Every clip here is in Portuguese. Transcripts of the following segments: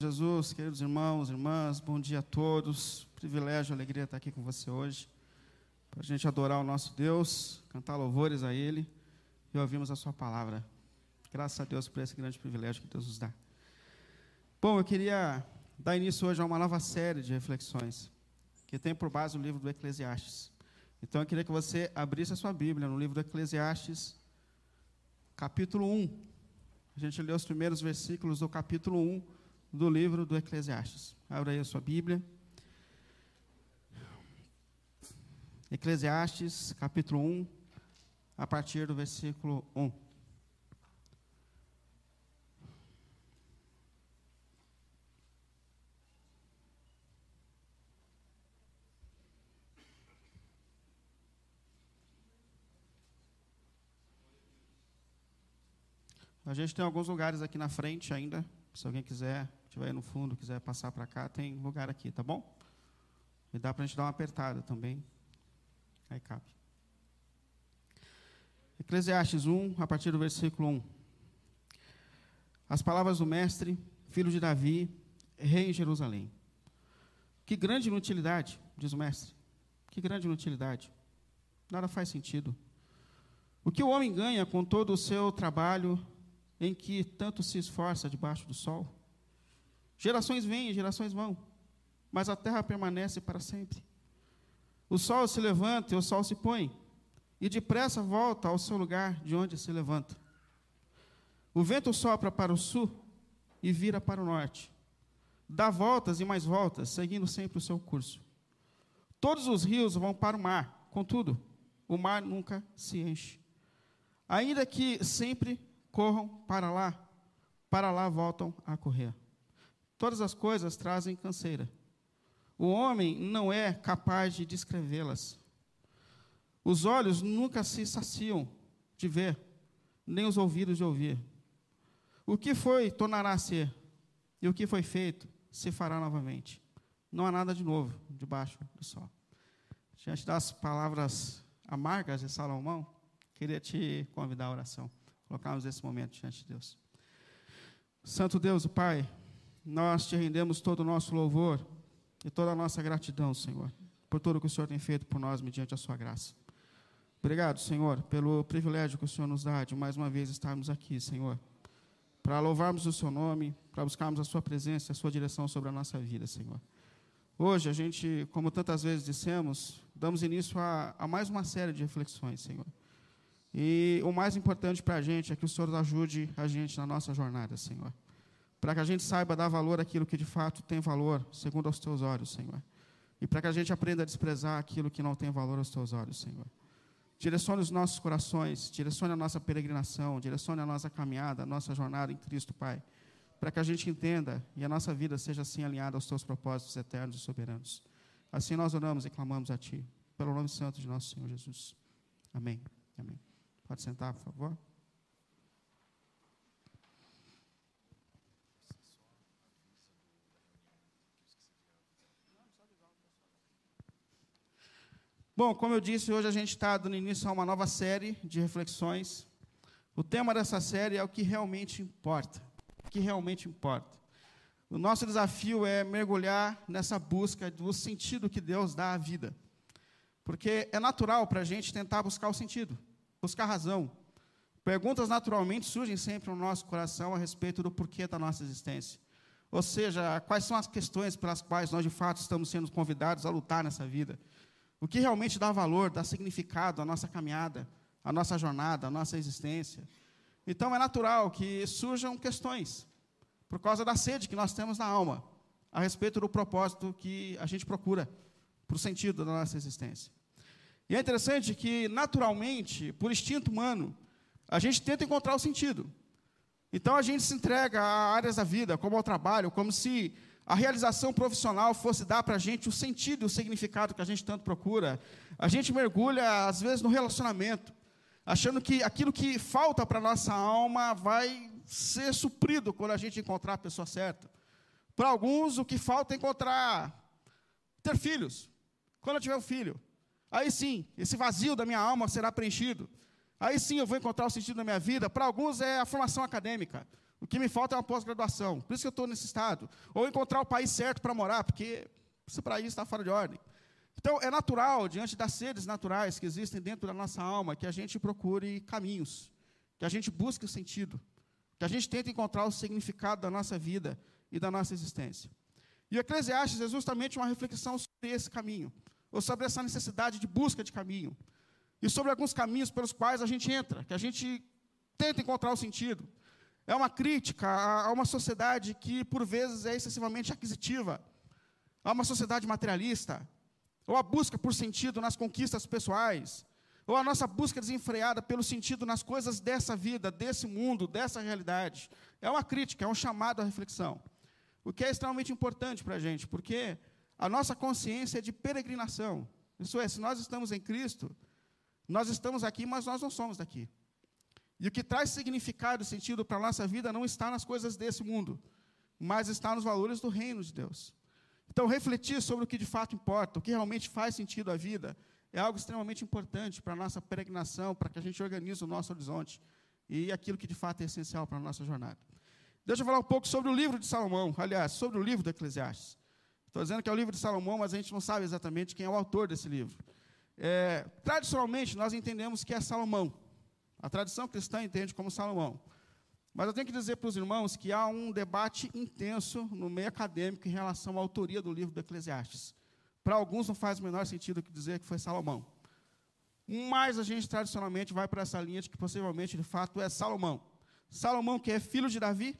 Jesus, queridos irmãos, irmãs, bom dia a todos. Privilégio, alegria estar aqui com você hoje. Para a gente adorar o nosso Deus, cantar louvores a Ele e ouvirmos a Sua palavra. Graças a Deus por esse grande privilégio que Deus nos dá. Bom, eu queria dar início hoje a uma nova série de reflexões que tem por base o livro do Eclesiastes. Então eu queria que você abrisse a sua Bíblia no livro do Eclesiastes, capítulo 1. A gente lê os primeiros versículos do capítulo 1 do livro do Eclesiastes. Abra aí a sua Bíblia. Eclesiastes, capítulo 1, a partir do versículo 1. A gente tem alguns lugares aqui na frente ainda, se alguém quiser estiver aí no fundo, quiser passar para cá, tem lugar aqui, tá bom? E dá para a gente dar uma apertada também. Aí cabe. Eclesiastes 1, a partir do versículo 1. As palavras do mestre, filho de Davi, rei em Jerusalém. Que grande inutilidade, diz o mestre. Que grande inutilidade. Nada faz sentido. O que o homem ganha com todo o seu trabalho em que tanto se esforça debaixo do sol? Gerações vêm, gerações vão, mas a terra permanece para sempre. O sol se levanta e o sol se põe, e depressa volta ao seu lugar de onde se levanta. O vento sopra para o sul e vira para o norte. Dá voltas e mais voltas, seguindo sempre o seu curso. Todos os rios vão para o mar, contudo, o mar nunca se enche. Ainda que sempre corram para lá, para lá voltam a correr. Todas as coisas trazem canseira. O homem não é capaz de descrevê-las. Os olhos nunca se saciam de ver, nem os ouvidos de ouvir. O que foi tornará a ser, e o que foi feito se fará novamente. Não há nada de novo debaixo do sol. Diante das palavras amargas de Salomão, queria te convidar à oração. Colocarmos esse momento diante de Deus. Santo Deus, o Pai, nós te rendemos todo o nosso louvor e toda a nossa gratidão, Senhor, por tudo que o Senhor tem feito por nós mediante a sua graça. Obrigado, Senhor, pelo privilégio que o Senhor nos dá de mais uma vez estarmos aqui, Senhor, para louvarmos o seu nome, para buscarmos a sua presença, a sua direção sobre a nossa vida, Senhor. Hoje a gente, como tantas vezes dissemos, damos início a, a mais uma série de reflexões, Senhor. E o mais importante para a gente é que o Senhor ajude a gente na nossa jornada, Senhor para que a gente saiba dar valor àquilo que de fato tem valor, segundo aos teus olhos, Senhor. E para que a gente aprenda a desprezar aquilo que não tem valor aos teus olhos, Senhor. Direcione os nossos corações, direcione a nossa peregrinação, direcione a nossa caminhada, a nossa jornada em Cristo, Pai. Para que a gente entenda e a nossa vida seja assim alinhada aos teus propósitos eternos e soberanos. Assim nós oramos e clamamos a Ti, pelo nome santo de nosso Senhor Jesus. Amém. Amém. Pode sentar, por favor. Bom, como eu disse, hoje a gente está dando início a uma nova série de reflexões. O tema dessa série é o que realmente importa. O que realmente importa. O nosso desafio é mergulhar nessa busca do sentido que Deus dá à vida. Porque é natural para a gente tentar buscar o sentido, buscar razão. Perguntas naturalmente surgem sempre no nosso coração a respeito do porquê da nossa existência. Ou seja, quais são as questões pelas quais nós de fato estamos sendo convidados a lutar nessa vida. O que realmente dá valor, dá significado à nossa caminhada, à nossa jornada, à nossa existência. Então é natural que surjam questões, por causa da sede que nós temos na alma, a respeito do propósito que a gente procura, para o sentido da nossa existência. E é interessante que, naturalmente, por instinto humano, a gente tenta encontrar o sentido. Então a gente se entrega a áreas da vida, como ao trabalho, como se a realização profissional fosse dar para a gente o sentido e o significado que a gente tanto procura. A gente mergulha, às vezes, no relacionamento, achando que aquilo que falta para a nossa alma vai ser suprido quando a gente encontrar a pessoa certa. Para alguns, o que falta é encontrar, ter filhos. Quando eu tiver um filho, aí sim, esse vazio da minha alma será preenchido. Aí sim eu vou encontrar o sentido da minha vida. Para alguns é a formação acadêmica. O que me falta é uma pós-graduação. Por isso que eu estou nesse estado. Ou encontrar o país certo para morar, porque isso para isso está fora de ordem. Então, é natural, diante das sedes naturais que existem dentro da nossa alma, que a gente procure caminhos, que a gente busque o sentido, que a gente tente encontrar o significado da nossa vida e da nossa existência. E o Eclesiastes é justamente uma reflexão sobre esse caminho, ou sobre essa necessidade de busca de caminho, e sobre alguns caminhos pelos quais a gente entra, que a gente tenta encontrar o sentido. É uma crítica a uma sociedade que, por vezes, é excessivamente aquisitiva, a uma sociedade materialista, ou a busca por sentido nas conquistas pessoais, ou a nossa busca desenfreada pelo sentido nas coisas dessa vida, desse mundo, dessa realidade. É uma crítica, é um chamado à reflexão. O que é extremamente importante para a gente, porque a nossa consciência é de peregrinação. Isso é, se nós estamos em Cristo, nós estamos aqui, mas nós não somos daqui. E o que traz significado e sentido para a nossa vida não está nas coisas desse mundo, mas está nos valores do reino de Deus. Então, refletir sobre o que de fato importa, o que realmente faz sentido à vida, é algo extremamente importante para a nossa peregrinação, para que a gente organize o nosso horizonte e aquilo que de fato é essencial para a nossa jornada. Deixa eu falar um pouco sobre o livro de Salomão, aliás, sobre o livro do Eclesiastes. Estou dizendo que é o livro de Salomão, mas a gente não sabe exatamente quem é o autor desse livro. É, tradicionalmente, nós entendemos que é Salomão. A tradição cristã entende como Salomão. Mas eu tenho que dizer para os irmãos que há um debate intenso no meio acadêmico em relação à autoria do livro do Eclesiastes. Para alguns não faz o menor sentido que dizer que foi Salomão. Mas a gente tradicionalmente vai para essa linha de que possivelmente, de fato, é Salomão. Salomão, que é filho de Davi,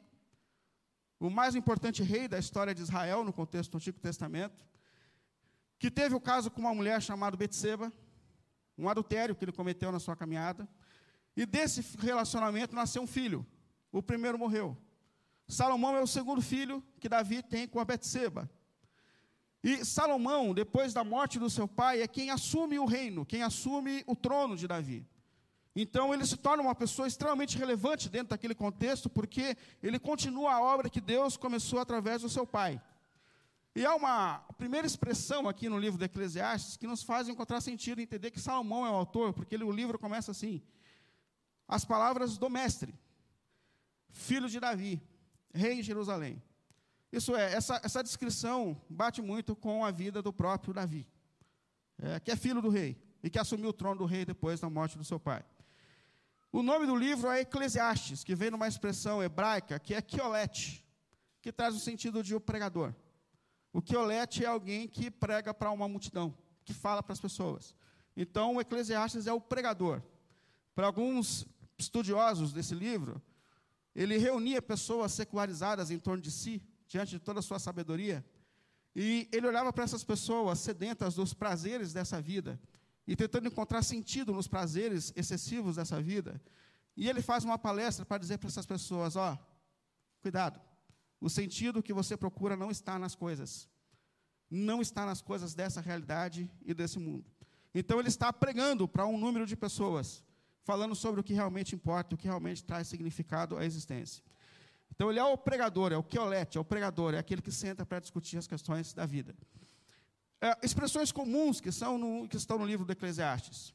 o mais importante rei da história de Israel no contexto do Antigo Testamento, que teve o caso com uma mulher chamada Betseba, um adultério que ele cometeu na sua caminhada, e desse relacionamento nasceu um filho. O primeiro morreu. Salomão é o segundo filho que Davi tem com a Betseba. E Salomão, depois da morte do seu pai, é quem assume o reino, quem assume o trono de Davi. Então ele se torna uma pessoa extremamente relevante dentro daquele contexto, porque ele continua a obra que Deus começou através do seu pai. E há uma primeira expressão aqui no livro de Eclesiastes que nos faz encontrar sentido entender que Salomão é o autor, porque ele, o livro começa assim: as palavras do mestre, filho de Davi, rei em Jerusalém. Isso é, essa, essa descrição bate muito com a vida do próprio Davi, é, que é filho do rei e que assumiu o trono do rei depois da morte do seu pai. O nome do livro é Eclesiastes, que vem numa expressão hebraica que é Kiolete, que traz o sentido de o pregador. O Kiolete é alguém que prega para uma multidão, que fala para as pessoas. Então, o Eclesiastes é o pregador. Para alguns estudiosos desse livro, ele reunia pessoas secularizadas em torno de si, diante de toda a sua sabedoria, e ele olhava para essas pessoas sedentas dos prazeres dessa vida, e tentando encontrar sentido nos prazeres excessivos dessa vida. E ele faz uma palestra para dizer para essas pessoas: ó, cuidado, o sentido que você procura não está nas coisas, não está nas coisas dessa realidade e desse mundo. Então ele está pregando para um número de pessoas, falando sobre o que realmente importa, o que realmente traz significado à existência. Então ele é o pregador, é o queolete, é o pregador, é aquele que senta para discutir as questões da vida. É, expressões comuns que, são no, que estão no livro do Eclesiastes.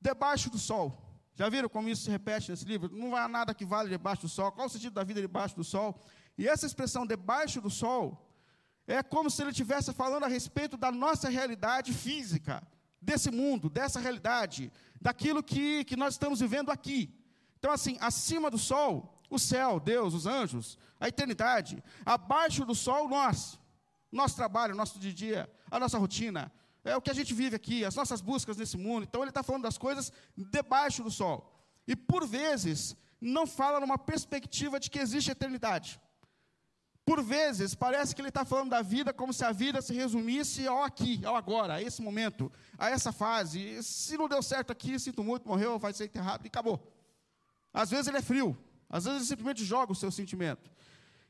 Debaixo do sol. Já viram como isso se repete nesse livro? Não há nada que vale debaixo do sol. Qual o sentido da vida debaixo do sol? E essa expressão debaixo do sol é como se ele estivesse falando a respeito da nossa realidade física, desse mundo, dessa realidade, daquilo que, que nós estamos vivendo aqui. Então, assim, acima do sol, o céu, Deus, os anjos, a eternidade. Abaixo do sol, nós nosso trabalho, nosso dia a dia, a nossa rotina, é o que a gente vive aqui, as nossas buscas nesse mundo. Então ele está falando das coisas debaixo do sol. E por vezes não fala numa perspectiva de que existe eternidade. Por vezes parece que ele está falando da vida como se a vida se resumisse ao aqui, ao agora, a esse momento, a essa fase. Se não deu certo aqui, sinto muito, morreu, vai ser enterrado e acabou. Às vezes ele é frio, às vezes ele simplesmente joga o seu sentimento.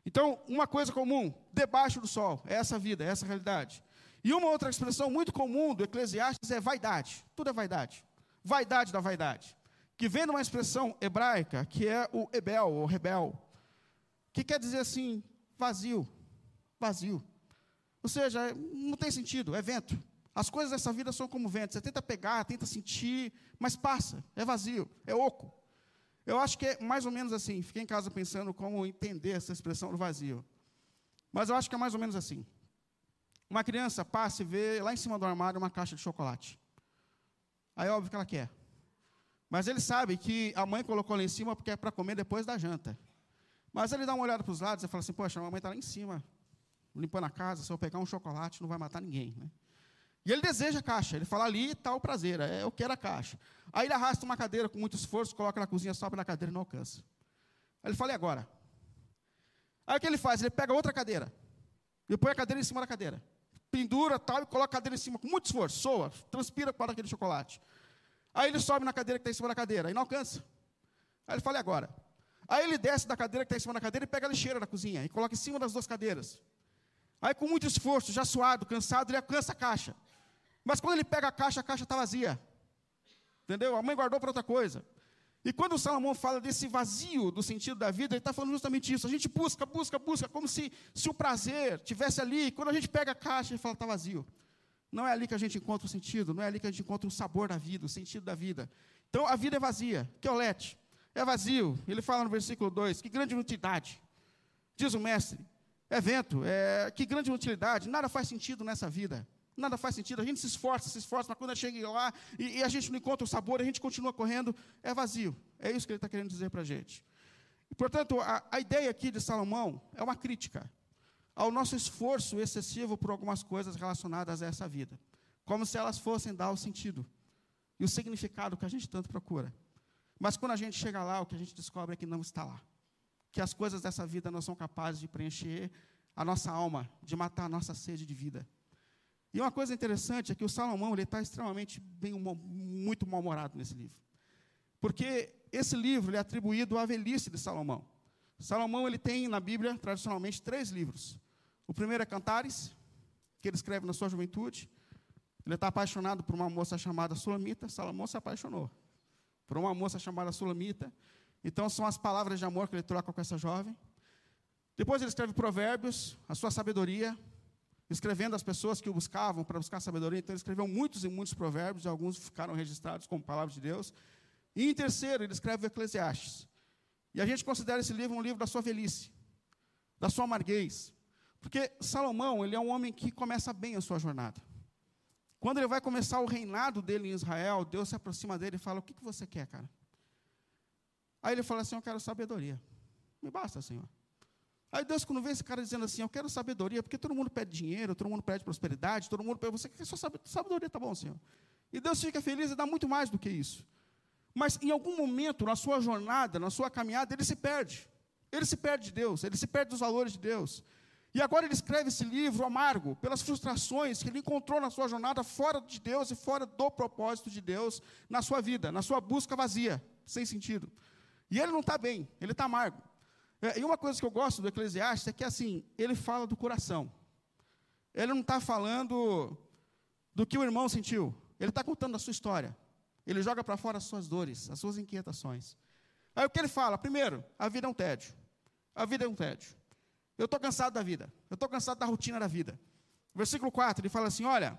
Então, uma coisa comum, debaixo do sol, é essa vida, é essa realidade. E uma outra expressão muito comum do Eclesiastes é vaidade. Tudo é vaidade. Vaidade da vaidade. Que vem de uma expressão hebraica, que é o ebel, ou rebel, que quer dizer assim, vazio. Vazio. Ou seja, não tem sentido, é vento. As coisas dessa vida são como vento. Você tenta pegar, tenta sentir, mas passa, é vazio, é oco. Eu acho que é mais ou menos assim. Fiquei em casa pensando como entender essa expressão do vazio. Mas eu acho que é mais ou menos assim. Uma criança passa e vê lá em cima do armário uma caixa de chocolate. Aí é óbvio que ela quer. Mas ele sabe que a mãe colocou lá em cima porque é para comer depois da janta. Mas ele dá uma olhada para os lados e fala assim: Poxa, a mamãe está lá em cima, limpando a casa. Se eu pegar um chocolate, não vai matar ninguém. Né? E ele deseja a caixa. Ele fala: Ali está o prazer, é, eu quero a caixa. Aí ele arrasta uma cadeira com muito esforço, coloca na cozinha, sobe na cadeira e não alcança. Aí ele fala: E agora? Aí o que ele faz? Ele pega outra cadeira e põe a cadeira em cima da cadeira. Pendura tal e coloca a cadeira em cima com muito esforço, soa, transpira para aquele chocolate. Aí ele sobe na cadeira que está em cima da cadeira e não alcança. Aí ele fala: E agora? Aí ele desce da cadeira que está em cima da cadeira e pega a lixeira da cozinha e coloca em cima das duas cadeiras. Aí, com muito esforço, já suado, cansado, ele alcança a caixa. Mas quando ele pega a caixa, a caixa está vazia. Entendeu? A mãe guardou para outra coisa. E quando o Salomão fala desse vazio do sentido da vida, ele está falando justamente isso. A gente busca, busca, busca, como se, se o prazer tivesse ali. Quando a gente pega a caixa, ele fala, está vazio. Não é ali que a gente encontra o sentido, não é ali que a gente encontra o sabor da vida, o sentido da vida. Então a vida é vazia. Que é vazio. Ele fala no versículo 2: que grande inutilidade. Diz o mestre: é vento, é, que grande inutilidade. Nada faz sentido nessa vida. Nada faz sentido. A gente se esforça, se esforça, mas quando chega lá e, e, a gente não encontra o sabor, a gente continua correndo, é vazio. É isso que ele está querendo dizer para a gente. Portanto, a, a ideia aqui de Salomão é uma crítica ao nosso esforço excessivo por algumas coisas relacionadas a essa vida, como se elas fossem dar o sentido e o significado que a gente tanto procura. Mas quando a gente chega lá, o que a gente descobre é que não está lá. Que as coisas dessa vida não são capazes de preencher a nossa alma, de matar a nossa sede de vida. E uma coisa interessante é que o Salomão ele está extremamente bem, muito mal-humorado nesse livro. Porque esse livro é atribuído à velhice de Salomão. Salomão ele tem na Bíblia, tradicionalmente, três livros. O primeiro é Cantares, que ele escreve na sua juventude. Ele está apaixonado por uma moça chamada Sulamita. Salomão se apaixonou por uma moça chamada Sulamita. Então, são as palavras de amor que ele troca com essa jovem. Depois, ele escreve Provérbios, a sua sabedoria, escrevendo as pessoas que o buscavam para buscar sabedoria. Então, ele escreveu muitos e muitos provérbios, e alguns ficaram registrados como palavras de Deus. E, em terceiro, ele escreve Eclesiastes. E a gente considera esse livro um livro da sua velhice, da sua amarguez. Porque Salomão, ele é um homem que começa bem a sua jornada. Quando ele vai começar o reinado dele em Israel, Deus se aproxima dele e fala: O que, que você quer, cara? Aí ele fala assim: Eu quero sabedoria. Me basta, Senhor. Aí Deus, quando vê esse cara dizendo assim: Eu quero sabedoria, porque todo mundo pede dinheiro, todo mundo pede prosperidade, todo mundo pede. Você quer só sabedoria, tá bom, Senhor. E Deus fica feliz e dá muito mais do que isso. Mas em algum momento, na sua jornada, na sua caminhada, ele se perde. Ele se perde de Deus, ele se perde dos valores de Deus. E agora ele escreve esse livro amargo pelas frustrações que ele encontrou na sua jornada fora de Deus e fora do propósito de Deus na sua vida, na sua busca vazia, sem sentido. E ele não está bem, ele está amargo. É, e uma coisa que eu gosto do Eclesiastes é que assim, ele fala do coração. Ele não está falando do que o irmão sentiu, ele está contando a sua história. Ele joga para fora as suas dores, as suas inquietações. Aí o que ele fala? Primeiro, a vida é um tédio. A vida é um tédio. Eu estou cansado da vida. Eu estou cansado da rotina da vida. Versículo 4, ele fala assim: Olha,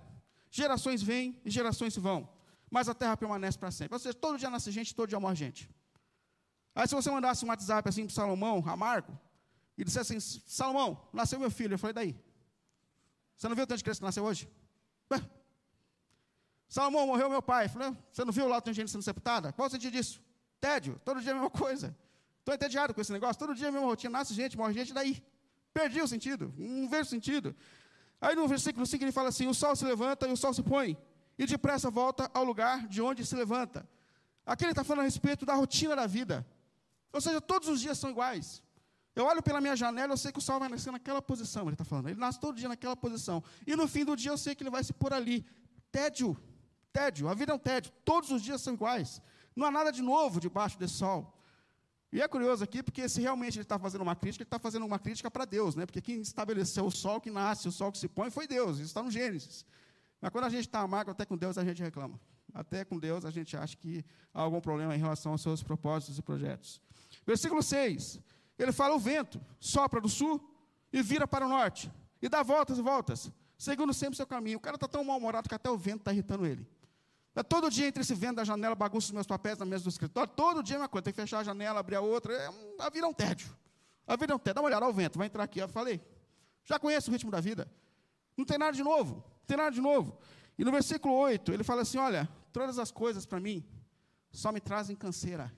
gerações vêm e gerações vão, mas a terra permanece para sempre. Ou seja, todo dia nasce gente, todo dia morre gente. Aí, se você mandasse um WhatsApp assim para Salomão, amargo, e dissesse assim: Salomão, nasceu meu filho. Eu falei: daí? Você não viu o tanto de criança que nasceu hoje? Salomão, morreu meu pai. Eu falei: Você não viu lá o tanto de gente sendo sepultada? Qual o sentido disso? Tédio, todo dia a mesma coisa. Estou entediado com esse negócio, todo dia a mesma rotina, nasce gente, morre gente, daí? Perdi o sentido, não vejo sentido. Aí no versículo 5 ele fala assim: o sol se levanta e o sol se põe, e depressa volta ao lugar de onde se levanta. Aqui ele está falando a respeito da rotina da vida. Ou seja, todos os dias são iguais. Eu olho pela minha janela, eu sei que o sol vai nascer naquela posição, ele está falando. Ele nasce todo dia naquela posição. E no fim do dia eu sei que ele vai se pôr ali. Tédio, tédio, a vida é um tédio. Todos os dias são iguais. Não há nada de novo debaixo desse sol. E é curioso aqui, porque se realmente ele está fazendo uma crítica, ele está fazendo uma crítica para Deus, né? Porque quem estabeleceu o sol que nasce, o sol que se põe, foi Deus. Isso está no Gênesis. Mas quando a gente está amargo, até com Deus a gente reclama. Até com Deus a gente acha que há algum problema em relação aos seus propósitos e projetos. Versículo 6. Ele fala: o vento sopra do sul e vira para o norte, e dá voltas e voltas, seguindo sempre seu caminho. O cara está tão mal-humorado que até o vento está irritando ele. Todo dia entre esse vento da janela, bagunça os meus papéis na mesa do escritório, todo dia é uma coisa, tem que fechar a janela, abrir a outra, é, a vida é um tédio. A vida é um tédio, dá uma olhada ao vento, vai entrar aqui, eu falei, já conheço o ritmo da vida, não tem nada de novo, não tem nada de novo. E no versículo 8, ele fala assim, olha, todas as coisas para mim só me trazem canseira.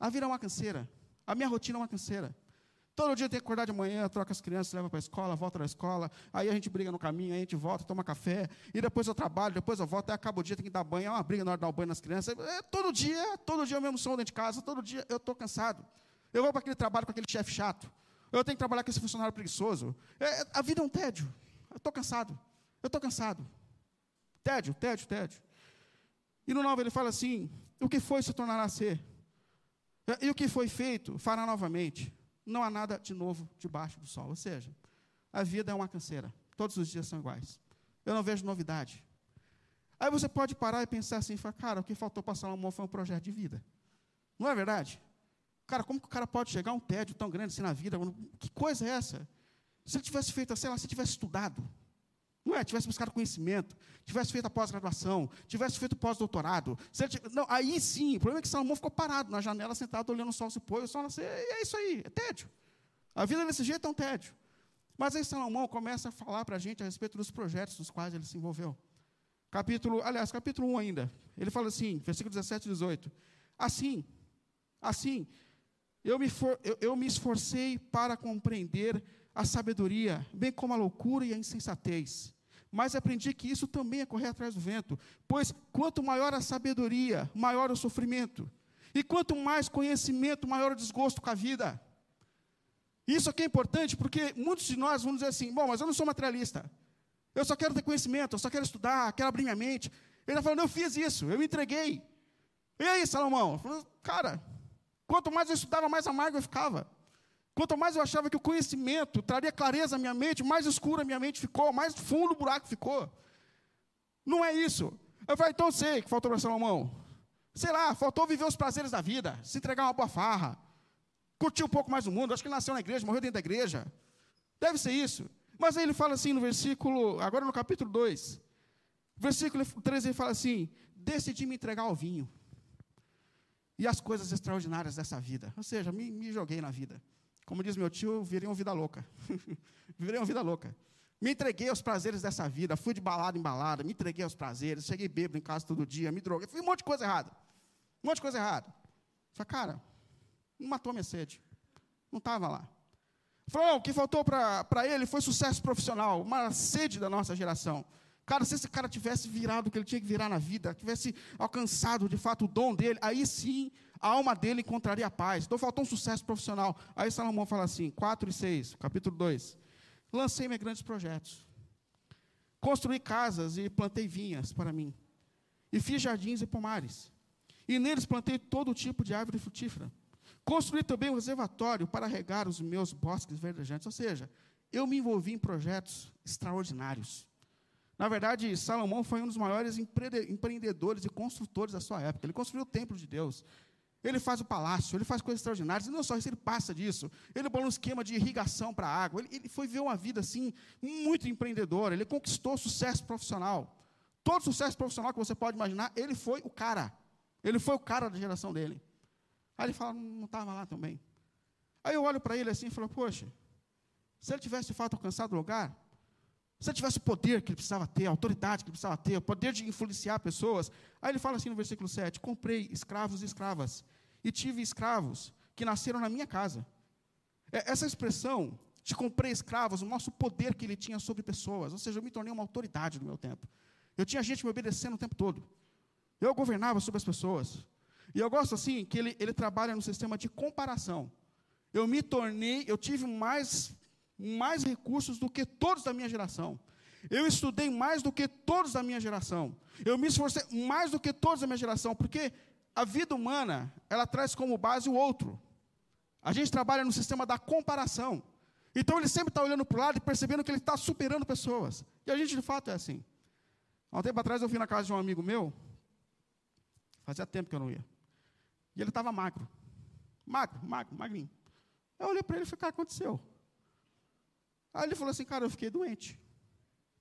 A vida é uma canseira, a minha rotina é uma canseira. Todo dia tem que acordar de manhã, troca as crianças, leva para a escola, volta da escola, aí a gente briga no caminho, aí a gente volta, toma café, e depois eu trabalho, depois eu volto, aí acaba o dia, tem que dar banho, é uma briga na hora de dar o banho nas crianças. É, todo dia, todo dia eu mesmo som dentro de casa, todo dia eu estou cansado. Eu vou para aquele trabalho com aquele chefe chato. Eu tenho que trabalhar com esse funcionário preguiçoso. É, a vida é um tédio. Eu estou cansado. Eu estou cansado. Tédio, tédio, tédio. E no 9 ele fala assim: o que foi se tornará a ser. E o que foi feito fará novamente não há nada de novo debaixo do sol. Ou seja, a vida é uma canseira. Todos os dias são iguais. Eu não vejo novidade. Aí você pode parar e pensar assim, falar, cara, o que faltou para Salomão foi um projeto de vida. Não é verdade? Cara, como que o cara pode chegar a um tédio tão grande assim na vida? Que coisa é essa? Se ele tivesse feito, sei lá, se ele tivesse estudado, não é? Tivesse buscado conhecimento, tivesse feito a pós-graduação, tivesse feito pós-doutorado. Não, aí sim, o problema é que Salomão ficou parado na janela, sentado, olhando o sol se pôr, o sol nascer, e é isso aí, é tédio. A vida desse jeito é um tédio. Mas aí Salomão começa a falar para a gente a respeito dos projetos dos quais ele se envolveu. Capítulo, aliás, capítulo 1 ainda. Ele fala assim, versículo 17 e 18. Assim, assim, eu me, for, eu, eu me esforcei para compreender a sabedoria, bem como a loucura e a insensatez mas aprendi que isso também é correr atrás do vento, pois quanto maior a sabedoria, maior o sofrimento, e quanto mais conhecimento, maior o desgosto com a vida. Isso aqui é importante porque muitos de nós vamos dizer assim: bom, mas eu não sou materialista, eu só quero ter conhecimento, eu só quero estudar, quero abrir minha mente. Ele está falando: eu fiz isso, eu me entreguei. E aí, Salomão? Cara, quanto mais eu estudava, mais amargo eu ficava. Quanto mais eu achava que o conhecimento traria clareza à minha mente, mais escura a minha mente ficou, mais fundo o buraco ficou. Não é isso. Eu falei, então sei que faltou para Salomão. Sei lá, faltou viver os prazeres da vida, se entregar uma boa farra, curtir um pouco mais o mundo. Acho que ele nasceu na igreja, morreu dentro da igreja. Deve ser isso. Mas aí ele fala assim no versículo, agora no capítulo 2, versículo 13, ele fala assim: Decidi me entregar ao vinho e as coisas extraordinárias dessa vida. Ou seja, me, me joguei na vida. Como diz meu tio, virei uma vida louca. virei uma vida louca. Me entreguei aos prazeres dessa vida, fui de balada em balada, me entreguei aos prazeres, cheguei bêbado em casa todo dia, me droguei, fiz um monte de coisa errada. Um monte de coisa errada. Falei, cara, não matou a minha sede. Não estava lá. Falou, o que faltou para ele foi sucesso profissional, uma sede da nossa geração. Cara, se esse cara tivesse virado o que ele tinha que virar na vida, tivesse alcançado de fato o dom dele, aí sim a alma dele encontraria paz. Então faltou um sucesso profissional. Aí Salomão fala assim, 4 e 6, capítulo 2. Lancei-me grandes projetos. Construí casas e plantei vinhas para mim. E fiz jardins e pomares. E neles plantei todo tipo de árvore frutífera. Construí também um reservatório para regar os meus bosques verdejantes. Ou seja, eu me envolvi em projetos extraordinários. Na verdade, Salomão foi um dos maiores empreendedores e construtores da sua época. Ele construiu o templo de Deus. Ele faz o palácio, ele faz coisas extraordinárias. E não só isso, ele passa disso. Ele bolou um esquema de irrigação para a água. Ele, ele, foi ver uma vida assim, muito empreendedora. Ele conquistou sucesso profissional. Todo sucesso profissional que você pode imaginar, ele foi o cara. Ele foi o cara da geração dele. Aí ele fala, não estava lá também. Aí eu olho para ele assim e falo, poxa, se ele tivesse de fato alcançado o lugar, se ele tivesse o poder que ele precisava ter, a autoridade que ele precisava ter, o poder de influenciar pessoas. Aí ele fala assim no versículo 7: Comprei escravos e escravas, e tive escravos que nasceram na minha casa. É, essa expressão de comprei escravos o poder que ele tinha sobre pessoas, ou seja, eu me tornei uma autoridade no meu tempo. Eu tinha gente me obedecendo o tempo todo. Eu governava sobre as pessoas. E eu gosto assim que ele, ele trabalha no sistema de comparação. Eu me tornei, eu tive mais mais recursos do que todos da minha geração. Eu estudei mais do que todos da minha geração. Eu me esforcei mais do que todos da minha geração, porque a vida humana, ela traz como base o outro. A gente trabalha no sistema da comparação. Então ele sempre está olhando para o lado e percebendo que ele está superando pessoas. E a gente de fato é assim. Há um tempo atrás eu fui na casa de um amigo meu, fazia tempo que eu não ia. E ele estava magro. Magro, magro, magrinho. Eu olhei para ele e falei, cara, aconteceu? Aí ele falou assim, cara, eu fiquei doente.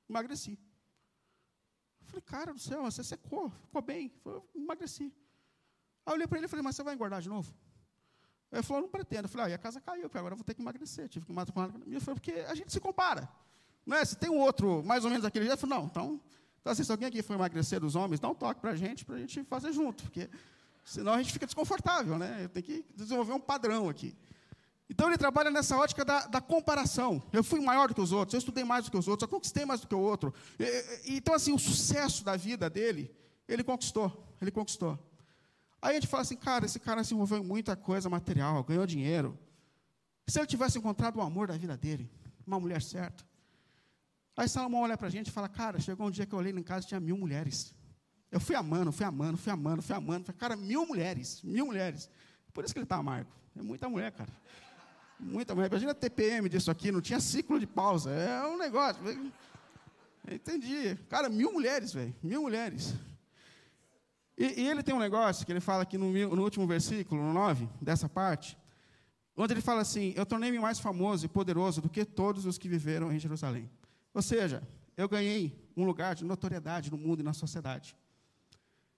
Emagreci. Eu falei, cara do céu, você secou, ficou bem. Eu emagreci. Aí eu olhei para ele e falei, mas você vai engordar de novo? Ele falou, não pretendo. Eu falei, ah, a casa caiu, agora eu vou ter que emagrecer. Tive que matar com ela. Ele falou, porque a gente se compara. Não é? Se tem um outro, mais ou menos daquele jeito, eu falei, não, então, então assim, se alguém aqui for emagrecer dos homens, dá um toque para a gente, para a gente fazer junto, porque senão a gente fica desconfortável, né? Eu tenho que desenvolver um padrão aqui. Então ele trabalha nessa ótica da, da, comparação. Eu fui maior do que os outros, eu estudei mais do que os outros, eu conquistei mais do que o outro. E, e, então, assim, o sucesso da vida dele, ele conquistou. Ele conquistou. Aí a gente fala assim, cara, esse cara se envolveu em muita coisa material, ganhou dinheiro. Se ele tivesse encontrado o amor da vida dele, uma mulher certa. Aí Salomão olha para a gente e fala, cara, chegou um dia que eu olhei em casa e tinha mil mulheres. Eu fui amando, fui amando, fui amando, fui amando. Cara, mil mulheres, mil mulheres. Por isso que ele está amargo. É muita mulher, cara. Muita mulher. Imagina a TPM disso aqui, não tinha ciclo de pausa. É um negócio. Entendi. Cara, mil mulheres, velho. Mil mulheres. E, e, ele tem um negócio que ele fala aqui no, no último versículo, no 9, dessa parte, onde ele fala assim: Eu tornei-me mais famoso e poderoso do que todos os que viveram em Jerusalém. Ou seja, eu ganhei um lugar de notoriedade no mundo e na sociedade.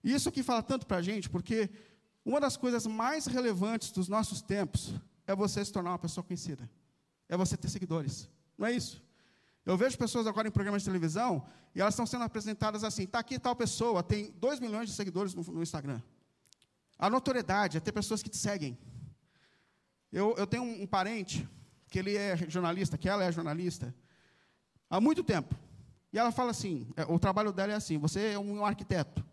E isso aqui fala tanto para a gente, porque uma das coisas mais relevantes dos nossos tempos é você se tornar uma pessoa conhecida. É você ter seguidores. Não é isso? Eu vejo pessoas agora em programas de televisão e elas estão sendo apresentadas assim: está aqui tal pessoa, tem 2 milhões de seguidores no, no, Instagram. A notoriedade é ter pessoas que te seguem. Eu, eu tenho um, um parente que ele é jornalista, que ela é jornalista, há muito tempo. E ela fala assim: é, o trabalho dela é assim: você é um arquiteto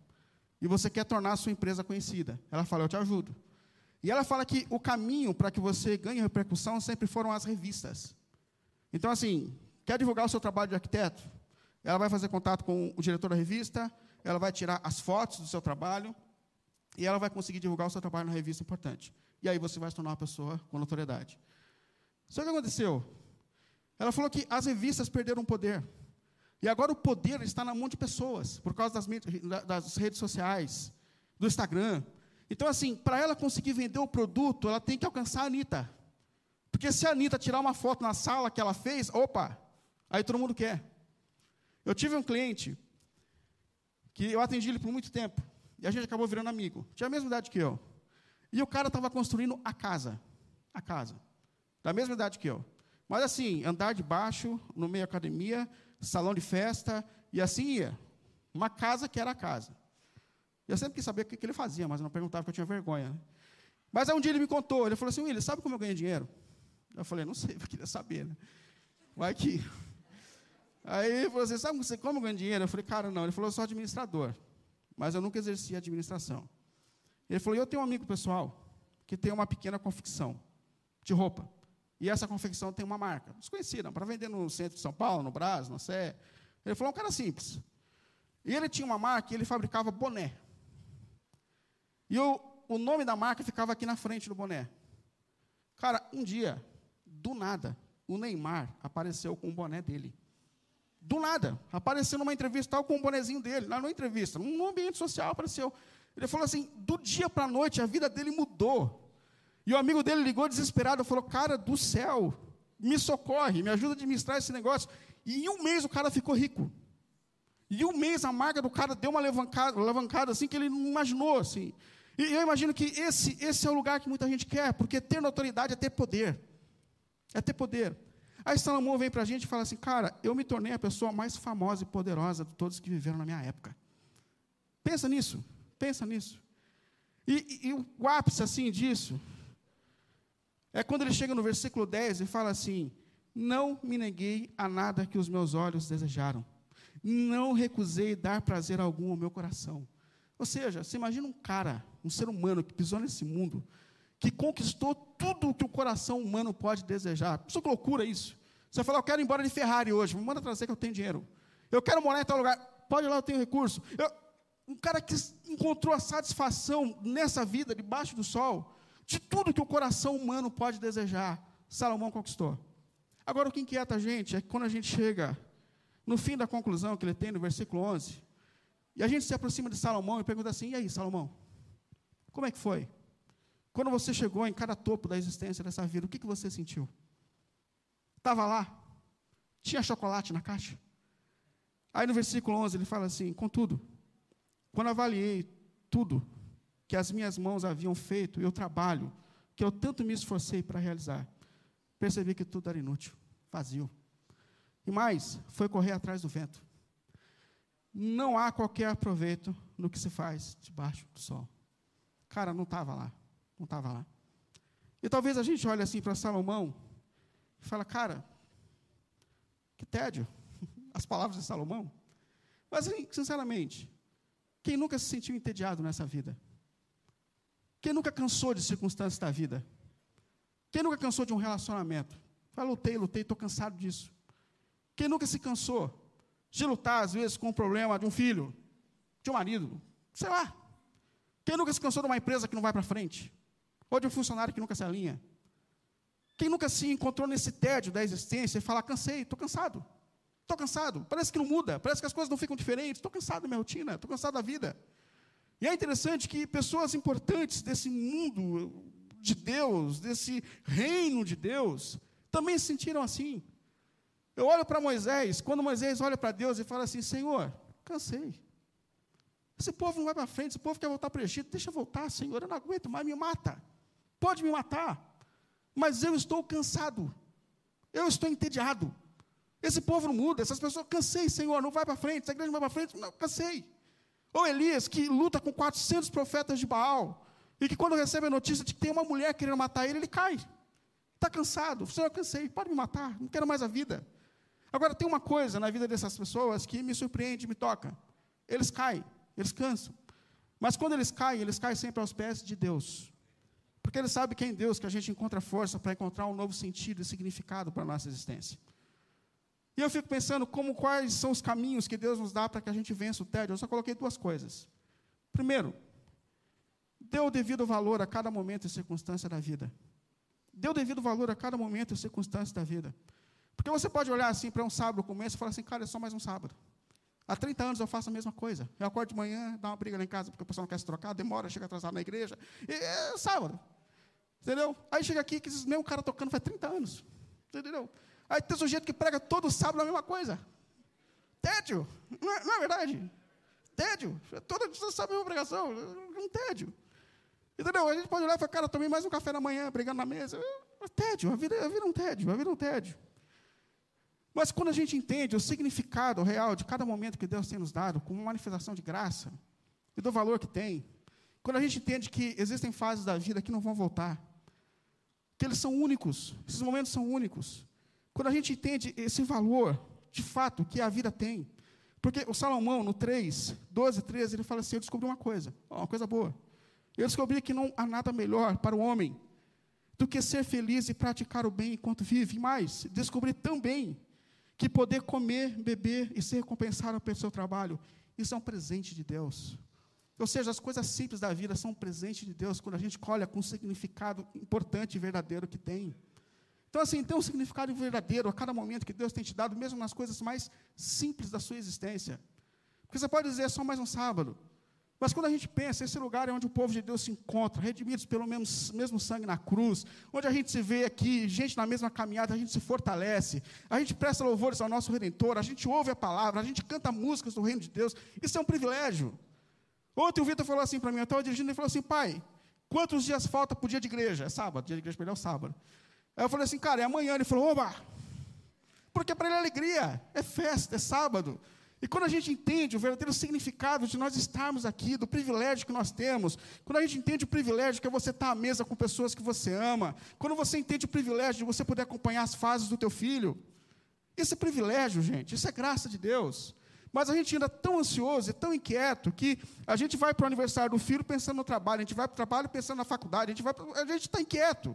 e você quer tornar a sua empresa conhecida. Ela fala: eu te ajudo. E ela fala que o caminho para que você ganhe repercussão sempre foram as revistas. Então, assim, Quer divulgar o seu trabalho de arquiteto? Ela vai fazer contato com o diretor da revista, ela vai tirar as fotos do seu trabalho e ela vai conseguir divulgar o seu trabalho na revista importante. E aí você vai se tornar uma pessoa com notoriedade. Só que aconteceu? Ela falou que as revistas perderam o poder. E agora o poder está na mão de pessoas, por causa das, das redes sociais, do Instagram. Então, assim, para ela conseguir vender o produto, ela tem que alcançar a Anitta. Porque se a Anitta tirar uma foto na sala que ela fez, opa, Aí todo mundo quer. Eu tive um cliente que eu atendi ele por muito tempo. E a gente acabou virando amigo. Tinha a mesma idade que eu. E o cara estava construindo a casa. A casa. Da mesma idade que eu. Mas assim, andar de baixo, no meio academia, salão de festa, e assim ia. Uma casa que era a casa. Eu sempre quis saber o que, ele fazia, mas eu não perguntava porque eu tinha vergonha. Né? Mas aí um dia ele me contou, ele falou assim, William, sabe como eu ganho dinheiro? Eu falei, não sei, eu queria saber, né? Vai que Aí ele falou assim: sabe como ganha dinheiro? Eu falei, cara, não. Ele falou, eu sou administrador, mas eu nunca exerci administração. Ele falou, eu tenho um amigo pessoal que tem uma pequena confecção de roupa. E essa confecção tem uma marca, desconhecida, para vender no centro de São Paulo, no Brás, no Sé. Ele falou, um cara simples. E ele tinha uma marca e ele fabricava boné. E o, o nome da marca ficava aqui na frente do boné. Cara, um dia, do nada, o Neymar apareceu com o boné dele. Do nada, apareceu numa entrevista tal com o bonezinho dele, lá numa entrevista, num ambiente social apareceu. Ele falou assim: do dia para a noite a vida dele mudou. E o amigo dele ligou desesperado, falou: Cara do céu, me socorre, me ajuda a administrar esse negócio. E em um mês o cara ficou rico. E um mês a marca do cara deu uma alavancada, alavancada assim que ele não imaginou. Assim. E eu imagino que esse, esse é o lugar que muita gente quer, porque ter notoriedade é ter poder. É ter poder. Aí Salomão vem para a gente e fala assim: Cara, eu me tornei a pessoa mais famosa e poderosa de todos que viveram na minha época. Pensa nisso, pensa nisso. E, e, e o ápice assim disso é quando ele chega no versículo 10 e fala assim: Não me neguei a nada que os meus olhos desejaram, não recusei dar prazer algum ao meu coração. Ou seja, você imagina um cara, um ser humano que pisou nesse mundo, que conquistou tudo o que o coração humano pode desejar. Isso que loucura isso. Você fala, eu quero ir embora de Ferrari hoje, me manda trazer que eu tenho dinheiro. Eu quero morar em tal lugar, pode ir lá, eu tenho recurso. Eu, um cara que encontrou a satisfação nessa vida, debaixo do sol, de tudo que o coração humano pode desejar, Salomão conquistou. Agora, o que inquieta a gente é que quando a gente chega no fim da conclusão que ele tem no versículo 11, e a gente se aproxima de Salomão e pergunta assim: e aí, Salomão, como é que foi? Quando você chegou em cada topo da existência dessa vida, o que, que você sentiu? Estava lá? Tinha chocolate na caixa? Aí no versículo 11 ele fala assim: Contudo, quando avaliei tudo que as minhas mãos haviam feito e o trabalho que eu tanto me esforcei para realizar, percebi que tudo era inútil, vazio. E mais, foi correr atrás do vento. Não há qualquer proveito no que se faz debaixo do sol. Cara, não estava lá. Não estava lá. E talvez a gente olhe assim para Salomão e fala, cara, que tédio. As palavras de Salomão. Mas, assim, sinceramente, quem nunca se sentiu entediado nessa vida? Quem nunca cansou de circunstâncias da vida? Quem nunca cansou de um relacionamento? Fala, lutei, lutei, estou cansado disso. Quem nunca se cansou de lutar, às vezes, com o problema de um filho, de um marido, sei lá. Quem nunca se cansou de uma empresa que não vai para frente? Ou de um funcionário que nunca se alinha? Quem nunca se encontrou nesse tédio da existência e fala, cansei, estou cansado. Estou cansado, parece que não muda, parece que as coisas não ficam diferentes, estou cansado da minha rotina, estou cansado da vida. E é interessante que pessoas importantes desse mundo de Deus, desse reino de Deus, também se sentiram assim. Eu olho para Moisés, quando Moisés olha para Deus e fala assim: Senhor, cansei. Esse povo não vai para frente, esse povo quer voltar para o Egito, deixa eu voltar, Senhor, eu não aguento mais, me mata. Pode me matar, mas eu estou cansado, eu estou entediado. Esse povo não muda, essas pessoas, cansei, Senhor, não vai para frente, essa igreja não vai para frente, não, cansei. Ou Elias, que luta com 400 profetas de Baal, e que quando recebe a notícia de que tem uma mulher querendo matar ele, ele cai. Está cansado, Senhor, eu cansei, pode me matar, não quero mais a vida. Agora, tem uma coisa na vida dessas pessoas que me surpreende, me toca. Eles caem, eles cansam. Mas quando eles caem, eles caem sempre aos pés de Deus. Porque eles sabem que é em Deus que a gente encontra força para encontrar um novo sentido e significado para a nossa existência. E eu fico pensando como quais são os caminhos que Deus nos dá para que a gente vença o tédio. Eu só coloquei duas coisas. Primeiro, dê o devido valor a cada momento e circunstância da vida. Dê o devido valor a cada momento e circunstância da vida. Porque você pode olhar assim para um sábado começo e falar assim, cara, é só mais um sábado. Há 30 anos eu faço a mesma coisa. Eu acordo de manhã, dá uma briga lá em casa porque o pessoal não quer se trocar, demora, chega atrasado na igreja. E é sábado. Entendeu? Aí chega aqui, que esse mesmo cara tocando faz 30 anos. Entendeu? Aí tem sujeito que prega todo sábado a mesma coisa. Tédio. Não é, não é verdade? Tédio. Toda dia sabe a mesma pregação. Um tédio. Entendeu? A gente pode olhar e falar, cara, tomei mais um café na manhã, brigando na mesa. É tédio. A vida, a vida é um tédio. A vida é um tédio. Mas quando a gente entende o significado real de cada momento que Deus tem nos dado, como uma manifestação de graça, e do valor que tem, quando a gente entende que existem fases da vida que não vão voltar, que eles são únicos, esses momentos são únicos, quando a gente entende esse valor, de fato, que a vida tem, porque o Salomão, no 3, 12, 13, ele fala assim: Eu descobri uma coisa, uma coisa boa. Eu descobri que não há nada melhor para o homem do que ser feliz e praticar o bem enquanto vive. E mais, descobri também que poder comer, beber e ser recompensado pelo seu trabalho, isso é um presente de Deus. Ou seja, as coisas simples da vida são um presente de Deus quando a gente olha com o significado importante e verdadeiro que tem. Então, assim, tem um significado verdadeiro a cada momento que Deus tem te dado, mesmo nas coisas mais simples da sua existência. Porque você pode dizer, é só mais um sábado. Mas quando a gente pensa, esse lugar é onde o povo de Deus se encontra, redimidos pelo mesmo, mesmo sangue na cruz, onde a gente se vê aqui, gente na mesma caminhada, a gente se fortalece, a gente presta louvores ao nosso Redentor, a gente ouve a palavra, a gente canta músicas do reino de Deus, isso é um privilégio. Ontem o Vitor falou assim para mim, eu estava dirigindo e falou assim, pai, quantos dias falta para o dia de igreja? É sábado, dia de igreja para ele é o sábado. Aí eu falei assim, cara, é amanhã. Ele falou, oba, porque para ele é alegria, é festa, é sábado. E quando a gente entende o verdadeiro significado de nós estarmos aqui, do privilégio que nós temos, quando a gente entende o privilégio que é você estar à mesa com pessoas que você ama, quando você entende o privilégio de você poder acompanhar as fases do teu filho, esse é privilégio, gente, isso é graça de Deus. Mas a gente ainda é tão ansioso e tão inquieto que a gente vai para o aniversário do filho pensando no trabalho, a gente vai para o trabalho pensando na faculdade, a gente, a gente está inquieto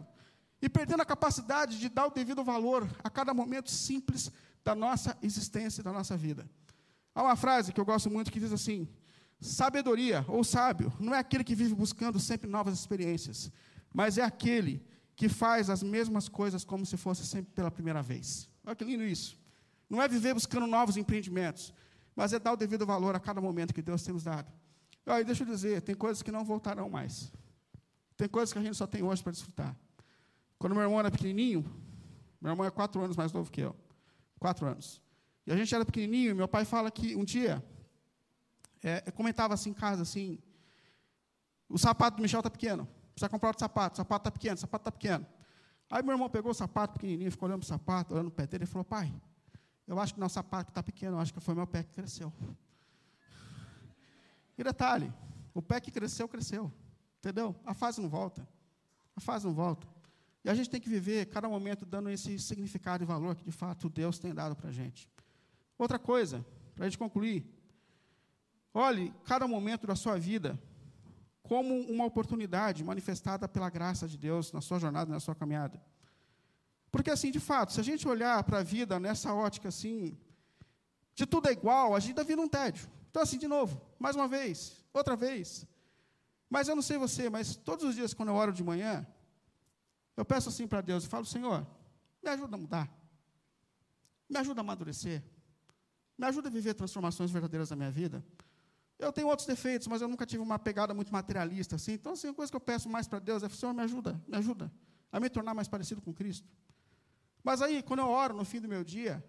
e perdendo a capacidade de dar o devido valor a cada momento simples da nossa existência e da nossa vida. Há uma frase que eu gosto muito que diz assim: sabedoria ou sábio não é aquele que vive buscando sempre novas experiências, mas é aquele que faz as mesmas coisas como se fosse sempre pela primeira vez. Olha que lindo isso. Não é viver buscando novos empreendimentos, mas é dar o devido valor a cada momento que Deus tem nos dado. Olha, deixa eu dizer, tem coisas que não voltarão mais. Tem coisas que a gente só tem hoje para desfrutar. Quando meu irmão era pequenininho, meu irmão é quatro anos mais novo que eu. Quatro anos. E a gente era pequenininho, e meu pai fala que um dia, é, comentava assim em casa, assim, o sapato do Michel está pequeno, precisa comprar outro sapato, o sapato está pequeno, o sapato está pequeno. Aí meu irmão pegou o sapato pequenininho, ficou olhando o sapato, olhando o pé dele, e falou, pai, eu acho que nosso sapato está pequeno, eu acho que foi meu pé que cresceu. E detalhe, o pé que cresceu, cresceu. Entendeu? A fase não volta. A fase não volta. E a gente tem que viver cada momento dando esse significado e valor que, de fato, Deus tem dado para a gente. Outra coisa, para a gente concluir. Olhe cada momento da sua vida como uma oportunidade manifestada pela graça de Deus na sua jornada, na sua caminhada. Porque, assim, de fato, se a gente olhar para a vida nessa ótica, assim, de tudo é igual, a gente está vindo um tédio. Então, assim, de novo, mais uma vez, outra vez. Mas eu não sei você, mas todos os dias, quando eu oro de manhã, eu peço assim para Deus, e falo, Senhor, me ajuda a mudar. Me ajuda a amadurecer. Me ajuda a viver transformações verdadeiras na minha vida. Eu tenho outros defeitos, mas eu nunca tive uma pegada muito materialista assim. Então, assim, a coisa que eu peço mais para Deus é, Senhor, me ajuda, me ajuda a me tornar mais parecido com Cristo. Mas aí, quando eu oro no fim do meu dia,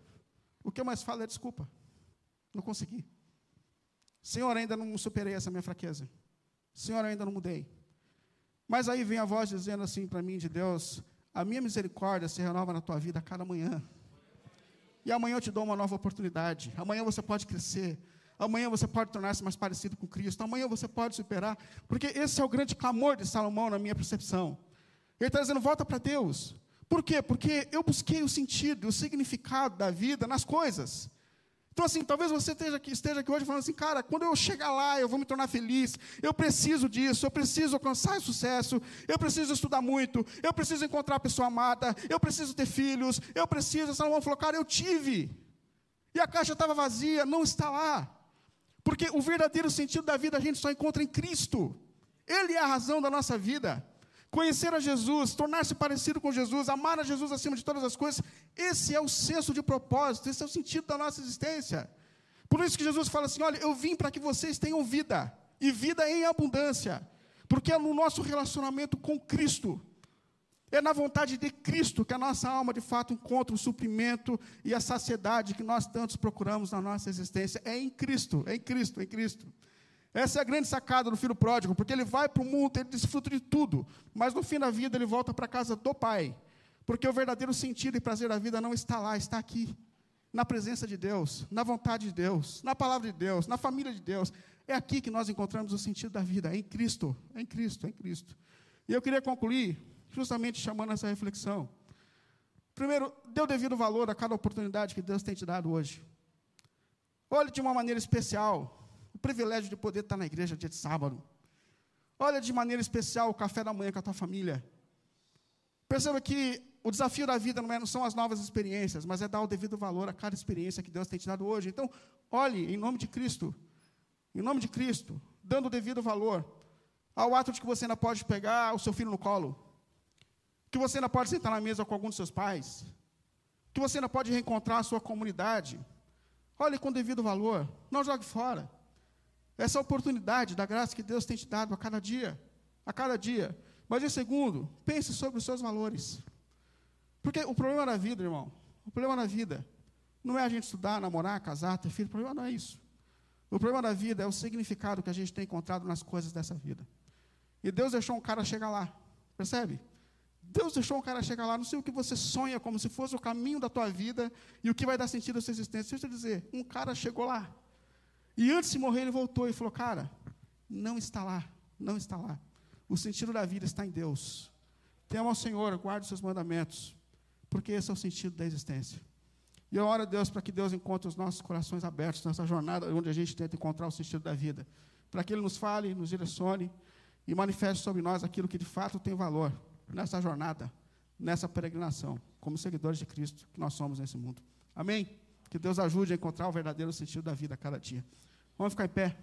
o que eu mais falo é desculpa. Não consegui. Senhor, ainda não superei essa minha fraqueza. Senhor, ainda não mudei. Mas aí vem a voz dizendo assim para mim de Deus: a minha misericórdia se renova na tua vida a cada manhã. E amanhã eu te dou uma nova oportunidade. Amanhã você pode crescer. Amanhã você pode tornar-se mais parecido com Cristo. Amanhã você pode superar. Porque esse é o grande clamor de Salomão na minha percepção. Ele está dizendo: volta para Deus. Por quê? Porque eu busquei o sentido, o significado da vida nas coisas. Então, assim, talvez você esteja aqui, esteja aqui hoje falando assim, cara, quando eu chegar lá, eu vou me tornar feliz, eu preciso disso, eu preciso alcançar sucesso, eu preciso estudar muito, eu preciso encontrar a pessoa amada, eu preciso ter filhos, eu preciso. Salomão falou, cara, eu tive. E a caixa estava vazia, não está lá. Porque o verdadeiro sentido da vida a gente só encontra em Cristo. Ele é a razão da nossa vida. Conhecer a Jesus, tornar-se parecido com Jesus, amar a Jesus acima de todas as coisas, esse é o senso de propósito, esse é o sentido da nossa existência. Por isso que Jesus fala assim: olha, eu vim para que vocês tenham vida, e vida em abundância, porque é no nosso relacionamento com Cristo, é na vontade de Cristo que a nossa alma de fato encontra o suprimento e a saciedade que nós tantos procuramos na nossa existência. É em Cristo, é em Cristo, é em Cristo. Essa é a grande sacada do filho pródigo, porque ele vai para o mundo, ele desfruta de tudo, mas no fim da vida ele volta para a casa do pai, porque o verdadeiro sentido e prazer da vida não está lá, está aqui, na presença de Deus, na vontade de Deus, na palavra de Deus, na família de Deus. É aqui que nós encontramos o sentido da vida, é em Cristo, é em Cristo, é em Cristo. E eu queria concluir justamente chamando essa reflexão. Primeiro, dê o devido valor a cada oportunidade que Deus tem te dado hoje. Olhe de uma maneira especial privilégio de poder estar na igreja dia de sábado. Olha de maneira especial o café da manhã com a tua família. Perceba que o desafio da vida não, é, não são as novas experiências, mas é dar o devido valor a cada experiência que Deus tem te dado hoje. Então, olhe em nome de Cristo, em nome de Cristo, dando o devido valor ao ato de que você ainda pode pegar o seu filho no colo, que você ainda pode sentar na mesa com algum dos seus pais, que você ainda pode reencontrar a sua comunidade. Olhe com devido valor, não jogue fora essa oportunidade da graça que Deus tem te dado a cada dia, a cada dia. Mas em segundo, pense sobre os seus valores. Porque o problema da vida, irmão, o problema da vida não é a gente estudar, namorar, casar, ter filho, o problema não é isso. O problema da vida é o significado que a gente tem encontrado nas coisas dessa vida. E Deus deixou um cara chegar lá, percebe? Deus deixou um cara chegar lá, não sei o que você sonha como se fosse o caminho da tua vida e o que vai dar sentido à sua existência. Deixa eu te dizer, um cara chegou lá. E antes de morrer, ele voltou e falou: Cara, não está lá, não está lá. O sentido da vida está em Deus. Tema ao Senhor, guarde os seus mandamentos, porque esse é o sentido da existência. E eu oro a Deus para que Deus encontre os nossos corações abertos nessa jornada onde a gente tenta encontrar o sentido da vida. Para que Ele nos fale, nos direcione e manifeste sobre nós aquilo que de fato tem valor nessa jornada, nessa peregrinação, como seguidores de Cristo que nós somos nesse mundo. Amém? Que Deus ajude a encontrar o verdadeiro sentido da vida a cada dia. Vamos ficar em pé.